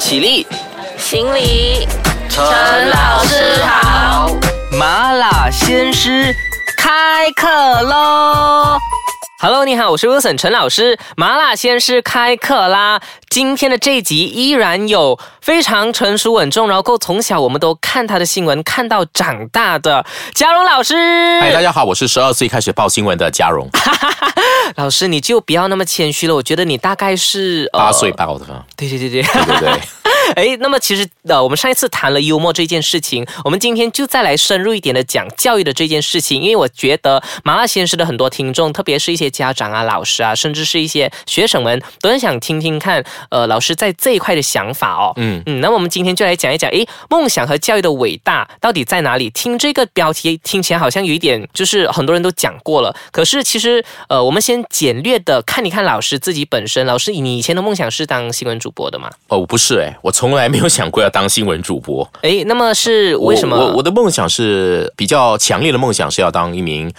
起立，行礼，陈老师好。麻辣鲜师开课喽！Hello，你好，我是 Wilson 陈老师。麻辣鲜师开课啦！今天的这一集依然有非常成熟稳重，然后够从小我们都看他的新闻看到长大的嘉荣老师。嗨，大家好，我是十二岁开始报新闻的嘉荣。老师，你就不要那么谦虚了，我觉得你大概是八岁报的。对对对对对对对。哎，那么其实呃，我们上一次谈了幽默这件事情，我们今天就再来深入一点的讲教育的这件事情，因为我觉得麻辣鲜师的很多听众，特别是一些家长啊、老师啊，甚至是一些学生们，都很想听听看，呃，老师在这一块的想法哦。嗯嗯，那么我们今天就来讲一讲，哎，梦想和教育的伟大到底在哪里？听这个标题听起来好像有一点，就是很多人都讲过了，可是其实呃，我们先简略的看一看老师自己本身。老师，你以前的梦想是当新闻主播的吗？哦，不是，哎，我。从来没有想过要当新闻主播。哎，那么是为什么？我我的梦想是比较强烈的梦想，是要当一名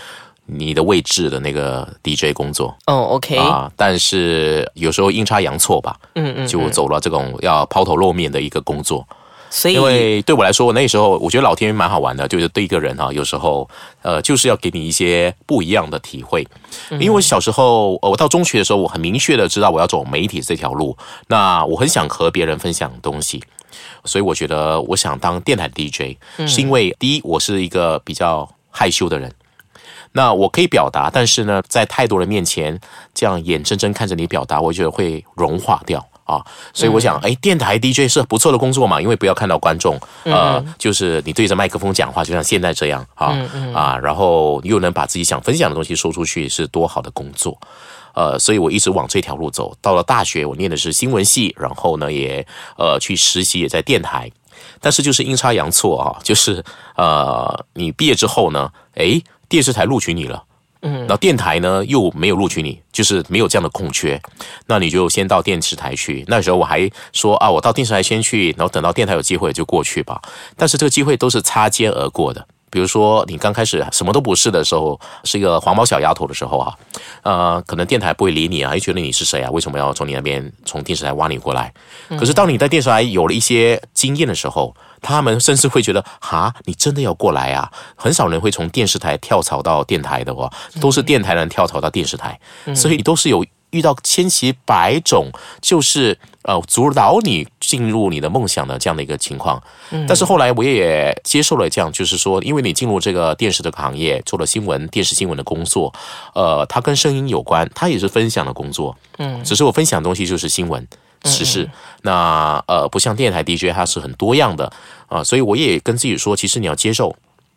你的位置的那个 DJ 工作。哦，OK 啊，但是有时候阴差阳错吧，嗯嗯，就走了这种要抛头露面的一个工作。所以，因为对我来说，我那时候我觉得老天蛮好玩的，就是对一个人哈，有时候呃，就是要给你一些不一样的体会。因为我小时候，我到中学的时候，我很明确的知道我要走媒体这条路。那我很想和别人分享东西，所以我觉得我想当电台 DJ，是因为第一，我是一个比较害羞的人。那我可以表达，但是呢，在太多人面前这样眼睁睁看着你表达，我觉得会融化掉。啊，所以我想，哎，电台 DJ 是不错的工作嘛，因为不要看到观众，呃，就是你对着麦克风讲话，就像现在这样啊啊，然后又能把自己想分享的东西说出去，是多好的工作，呃，所以我一直往这条路走。到了大学，我念的是新闻系，然后呢，也呃去实习，也在电台，但是就是阴差阳错啊，就是呃，你毕业之后呢，哎，电视台录取你了。嗯，那电台呢又没有录取你，就是没有这样的空缺，那你就先到电视台去。那时候我还说啊，我到电视台先去，然后等到电台有机会就过去吧。但是这个机会都是擦肩而过的。比如说你刚开始什么都不是的时候，是一个黄毛小丫头的时候啊，呃，可能电台不会理你啊，还觉得你是谁啊？为什么要从你那边从电视台挖你过来？可是当你在电视台有了一些经验的时候，他们甚至会觉得，哈，你真的要过来啊？很少人会从电视台跳槽到电台的哦，都是电台人跳槽到电视台，所以你都是有遇到千奇百种，就是呃阻挠你进入你的梦想的这样的一个情况。但是后来我也接受了这样，就是说，因为你进入这个电视这个行业，做了新闻、电视新闻的工作，呃，它跟声音有关，它也是分享的工作。嗯，只是我分享的东西就是新闻。时事，那呃不像电台 DJ，它是很多样的啊，所以我也跟自己说，其实你要接受，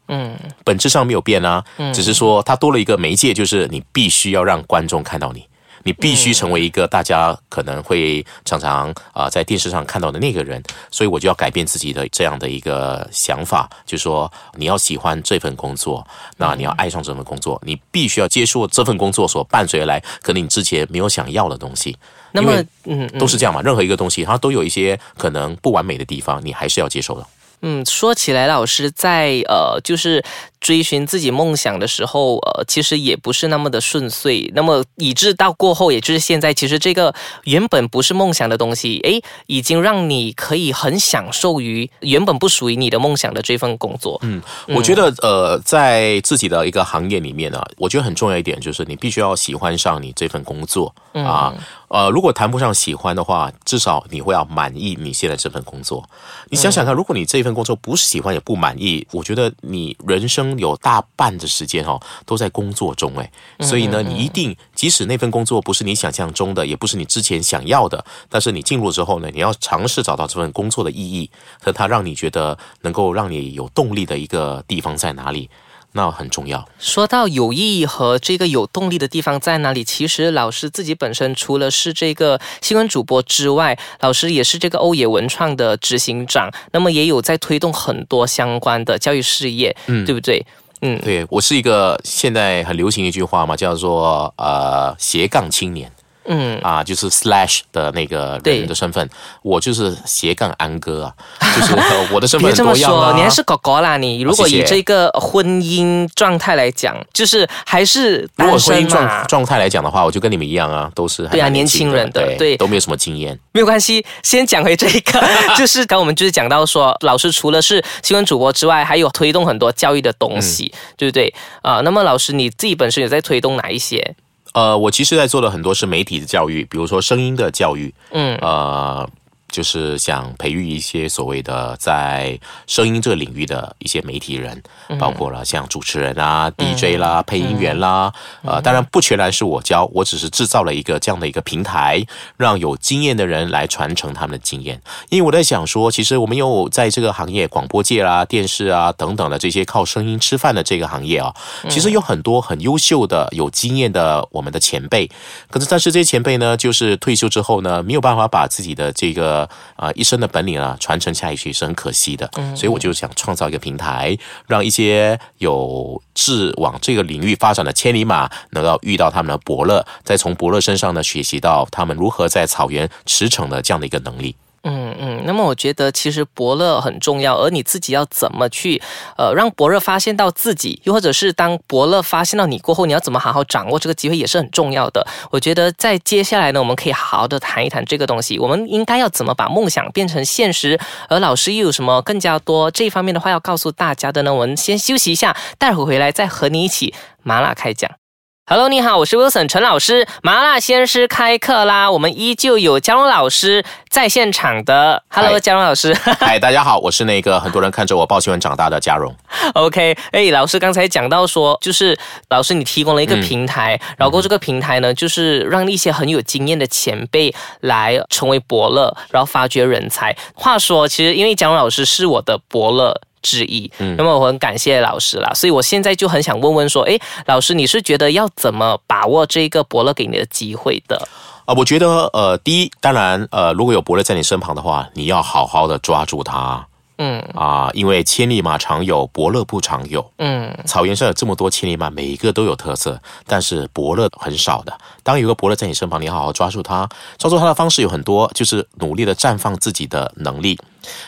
嗯，本质上没有变啊，只是说它多了一个媒介，就是你必须要让观众看到你，你必须成为一个大家可能会常常啊在电视上看到的那个人，所以我就要改变自己的这样的一个想法，就说你要喜欢这份工作，那你要爱上这份工作，你必须要接受这份工作所伴随而来可能你之前没有想要的东西。那么，嗯，都是这样嘛。任何一个东西，它都有一些可能不完美的地方，你还是要接受的。嗯，说起来，老师在呃，就是。追寻自己梦想的时候，呃，其实也不是那么的顺遂。那么，以致到过后，也就是现在，其实这个原本不是梦想的东西，诶，已经让你可以很享受于原本不属于你的梦想的这份工作。嗯，我觉得，呃，在自己的一个行业里面呢，我觉得很重要一点就是你必须要喜欢上你这份工作啊。呃，如果谈不上喜欢的话，至少你会要满意你现在这份工作。你想想看，如果你这份工作不是喜欢也不满意，我觉得你人生。有大半的时间哦都在工作中哎，所以呢，你一定即使那份工作不是你想象中的，也不是你之前想要的，但是你进入之后呢，你要尝试找到这份工作的意义和它让你觉得能够让你有动力的一个地方在哪里。那很重要。说到有意义和这个有动力的地方在哪里？其实老师自己本身除了是这个新闻主播之外，老师也是这个欧野文创的执行长，那么也有在推动很多相关的教育事业，嗯，对不对？嗯，对我是一个现在很流行一句话嘛，叫做呃斜杠青年。嗯啊，就是 slash 的那个人的身份，我就是斜杠安哥啊，就是呃我的身份 别这么。说，你还是狗狗啦。你如果以这个婚姻状态来讲，就是还是如果婚姻状嘛，状态来讲的话，我就跟你们一样啊，都是还对啊年轻人的对对都没有什么经验。没有关系。先讲回这个，就是刚我们就是讲到说，老师除了是新闻主播之外，还有推动很多教育的东西，嗯对不对？啊、那么老师你自己本身有在推动哪一些？呃，我其实在做的很多是媒体的教育，比如说声音的教育，嗯。呃，就是想培育一些所谓的在声音这个领域的一些媒体人，嗯包括了像主持人啊、DJ 啦、配音员啦，嗯呃，当然不全然是我教，我只是制造了一个这样的一个平台，让有经验的人来传承他们的经验。因为我在想说，其实我们有在这个行业，广播界啦、电视啊等等的这些靠声音吃饭的这个行业啊，其实有很多很优秀的、有经验的我们的前辈。可是，但是这些前辈呢，就是退休之后呢，没有办法把自己的这个啊、一生的本领啊传承下去，是很可惜的。所以我就想创造一个平台，让一些有志往这个领域发展的千里马，能够遇到他们的伯乐，再从伯乐身上呢学习到他们如何在草原驰骋的这样的一个能力。嗯嗯，那么我觉得其实伯乐很重要，而你自己要怎么去呃让伯乐发现到自己，又或者是当伯乐发现到你过后，你要怎么好好掌握这个机会也是很重要的。我觉得在接下来呢，我们可以好好的谈一谈这个东西，我们应该要怎么把梦想变成现实，而老师又有什么更加多这一方面的话要告诉大家的呢？我们先休息一下，待会回来再和你一起麻辣开讲。Hello，你好，我是 Wilson 陈老师。麻辣鲜师开课啦！我们依旧有嘉荣老师在现场的。Hello，嗨嘉荣老师。嗨，大家好，我是那个很多人看着我报新闻长大的嘉荣。OK，哎，老师刚才讲到说，就是老师你提供了一个平台，然后这个平台呢，就是让一些很有经验的前辈来成为伯乐，然后发掘人才。话说，其实因为蒋老师是我的伯乐。之一，那么我很感谢老师啦，所以我现在就很想问问说，诶，老师你是觉得要怎么把握这个伯乐给你的机会的？啊、我觉得呃，第一，当然呃，如果有伯乐在你身旁的话，你要好好的抓住他嗯啊、因为千里马常有，伯乐不常有。嗯草原上有这么多千里马，每一个都有特色，但是伯乐很少的。当有个伯乐在你身旁，你好好抓住他。抓住他的方式有很多，就是努力的绽放自己的能力，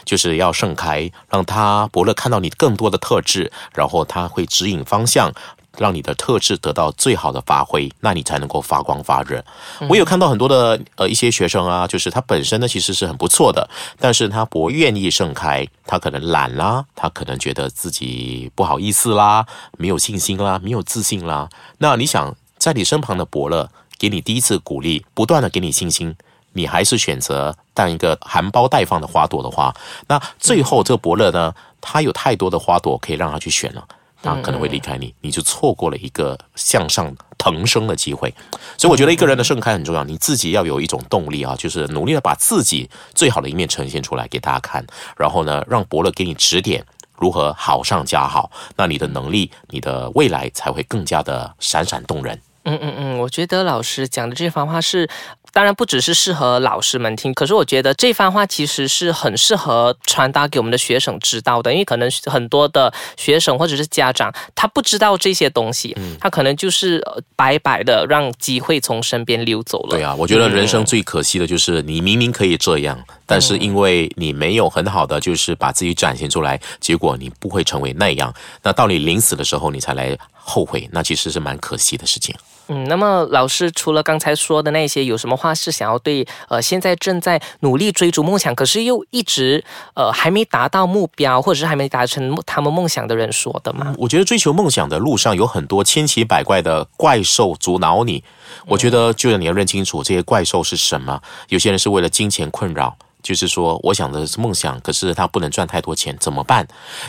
就是要盛开，让他伯乐看到你更多的特质，然后他会指引方向。让你的特质得到最好的发挥，那你才能够发光发热。我有看到很多的呃一些学生啊，就是他本身呢其实是很不错的，但是他不愿意盛开，他可能懒啦，他可能觉得自己不好意思啦，没有信心啦，没有自信啦。那你想在你身旁的伯乐给你第一次鼓励，不断的给你信心，你还是选择当一个含苞待放的花朵的话，那最后这个伯乐呢，他有太多的花朵可以让他去选了。他可能会离开你，你就错过了一个向上腾升的机会。所以我觉得一个人的盛开很重要，你自己要有一种动力啊，就是努力的把自己最好的一面呈现出来给大家看，然后呢，让伯乐给你指点如何好上加好，那你的能力、你的未来才会更加的闪闪动人。嗯嗯嗯，我觉得老师讲的这番话是，当然不只是适合老师们听，可是我觉得这番话其实是很适合传达给我们的学生知道的，因为可能很多的学生或者是家长他不知道这些东西，他可能就是呃白白的让机会从身边溜走了。对啊，我觉得人生最可惜的就是你明明可以这样，但是因为你没有很好的就是把自己展现出来，结果你不会成为那样。那到你临死的时候，你才来后悔，那其实是蛮可惜的事情。嗯，那么老师除了刚才说的那些，有什么话是想要对呃现在正在努力追逐梦想，可是又一直呃还没达到目标，或者是还没达成他们梦想的人说的吗？我觉得追求梦想的路上有很多千奇百怪的怪兽阻挠你。我觉得就是你要认清楚这些怪兽是什么。有些人是为了金钱困扰。就是说，我想的是梦想，可是他不能赚太多钱，怎么办？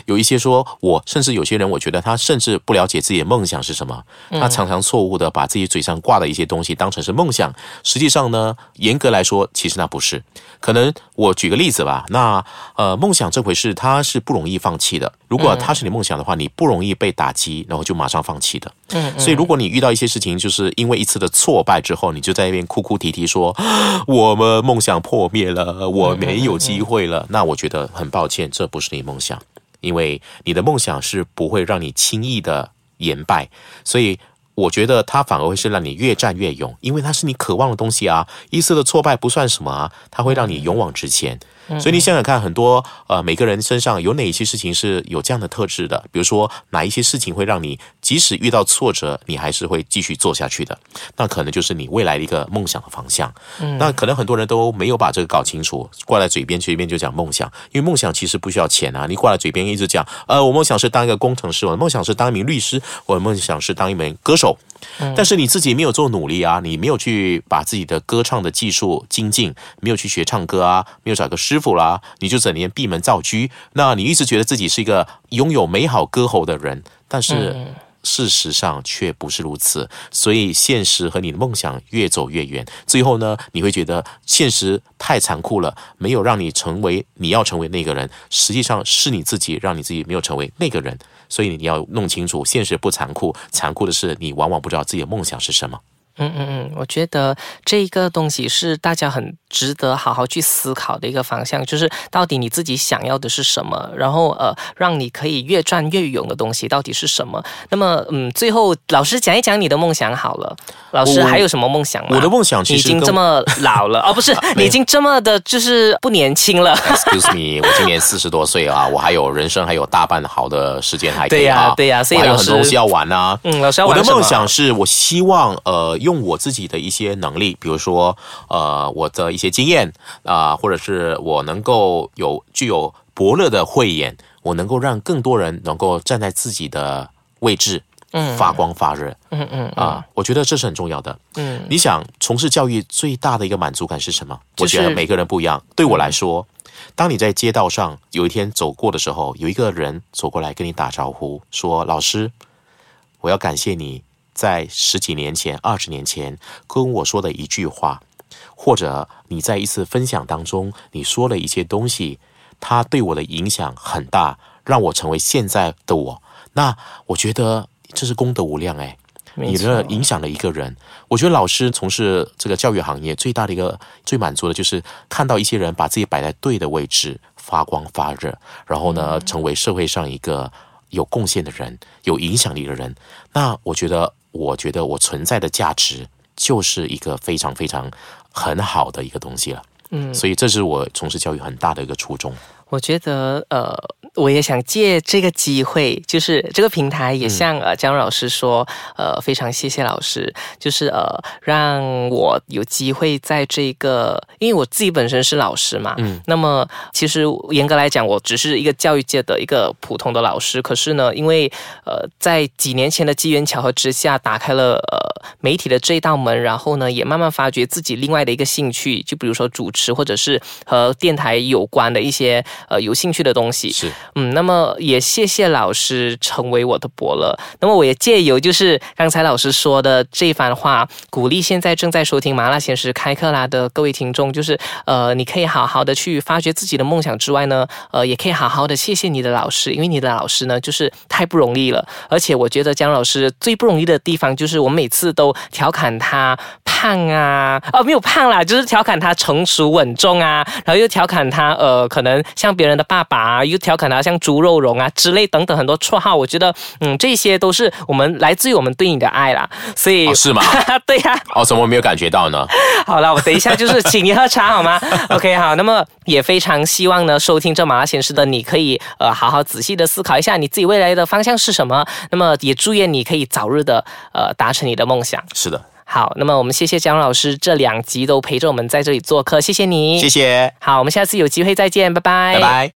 有一些说，我甚至有些人，我觉得他甚至不了解自己的梦想是什么，他常常错误的把自己嘴上挂的一些东西当成是梦想，实际上呢，严格来说，其实那不是。可能我举个例子吧，那呃，梦想这回事，它是不容易放弃的。如果它是你梦想的话，你不容易被打击，然后就马上放弃的。嗯，所以，如果你遇到一些事情，就是因为一次的挫败之后，你就在那边哭哭啼啼说我们梦想破灭了，我没有机会了，那我觉得很抱歉，这不是你梦想，因为你的梦想是不会让你轻易的言败。所以我觉得它反而会是让你越战越勇，因为它是你渴望的东西啊。一次的挫败不算什么啊，它会让你勇往直前。所以你想想看，很多呃每个人身上有哪一些事情是有这样的特质的？比如说哪一些事情会让你即使遇到挫折，你还是会继续做下去的？那可能就是你未来的一个梦想的方向。那可能很多人都没有把这个搞清楚，挂在嘴边随便就讲梦想，因为梦想其实不需要钱啊。你挂在嘴边一直讲，呃，我梦想是当一个工程师，我的梦想是当一名律师，我的梦想是当一名歌手。但是你自己没有做努力啊，你没有去把自己的歌唱的技术精进，没有去学唱歌啊，没有找个师傅啦，你就整天闭门造车。那你一直觉得自己是一个拥有美好歌喉的人，但是事实上却不是如此。所以现实和你的梦想越走越远，最后呢，你会觉得现实太残酷了，没有让你成为你要成为那个人，实际上是你自己让你自己没有成为那个人。所以你要弄清楚，现实不残酷，残酷的是你往往不知道自己的梦想是什么。嗯嗯嗯，我觉得这个东西是大家很值得好好去思考的一个方向，就是到底你自己想要的是什么，然后呃，让你可以越战越勇的东西到底是什么？那么嗯，最后老师讲一讲你的梦想好了。老师还有什么梦想吗？我的梦想其实已经这么老了哦，不是，你已经这么的就是不年轻了。Excuse me，我今年四十多岁啊，我还有人生还有大半好的时间还可以啊，对呀，所以还有很多东西要玩啊。嗯，老师要玩我的梦想是我希望呃。用我自己的一些能力，比如说，呃，我的一些经验啊，或者是我能够有具有伯乐的慧眼，我能够让更多人能够站在自己的位置，嗯，发光发热，嗯嗯啊，我觉得这是很重要的。嗯，你想从事教育最大的一个满足感是什么？我觉得每个人不一样。对我来说，当你在街道上有一天走过的时候，有一个人走过来跟你打招呼，说：“老师，我要感谢你。”在十几年前、二十年前跟我说的一句话，或者你在一次分享当中你说了一些东西，它对我的影响很大，让我成为现在的我。那我觉得这是功德无量哎，你的影响了一个人。我觉得老师从事这个教育行业最大的一个最满足的就是看到一些人把自己摆在对的位置，发光发热，然后呢，成为社会上一个有贡献的人、有影响力的人。那我觉得。我觉得我存在的价值就是一个非常非常很好的一个东西了，嗯，所以这是我从事教育很大的一个初衷。我觉得，呃，我也想借这个机会，就是这个平台也向呃姜老师说，呃，非常谢谢老师，就是呃，让我有机会在这个，因为我自己本身是老师嘛，嗯，那么其实严格来讲，我只是一个教育界的一个普通的老师，可是呢，因为呃，在几年前的机缘巧合之下，打开了呃媒体的这一道门，然后呢，也慢慢发掘自己另外的一个兴趣，就比如说主持或者是和电台有关的一些。呃，有兴趣的东西是，嗯，那么也谢谢老师成为我的伯乐。那么我也借由就是刚才老师说的这番话，鼓励现在正在收听麻辣鲜师开课啦的各位听众，就是呃，你可以好好的去发掘自己的梦想之外呢，呃，也可以好好的谢谢你的老师，因为你的老师呢就是太不容易了。而且我觉得姜老师最不容易的地方，就是我每次都调侃他胖啊，哦，没有胖啦，就是调侃他成熟稳重啊，然后又调侃他呃，可能像。别人的爸爸啊，又调侃他像猪肉蓉啊之类等等很多绰号，我觉得嗯，这些都是我们来自于我们对你的爱啦。所以是吗？对呀。哦，怎么没有感觉到呢？好了，我等一下就是请你喝茶好吗？OK，好。那么也非常希望呢，收听这麻辣显示的你可以呃好好仔细的思考一下你自己未来的方向是什么。那么也祝愿你可以早日的呃达成你的梦想。是的。好，那么我们谢谢姜老师这两集都陪着我们在这里做客，谢谢你，谢谢。好，我们下次有机会再见，拜拜，拜拜。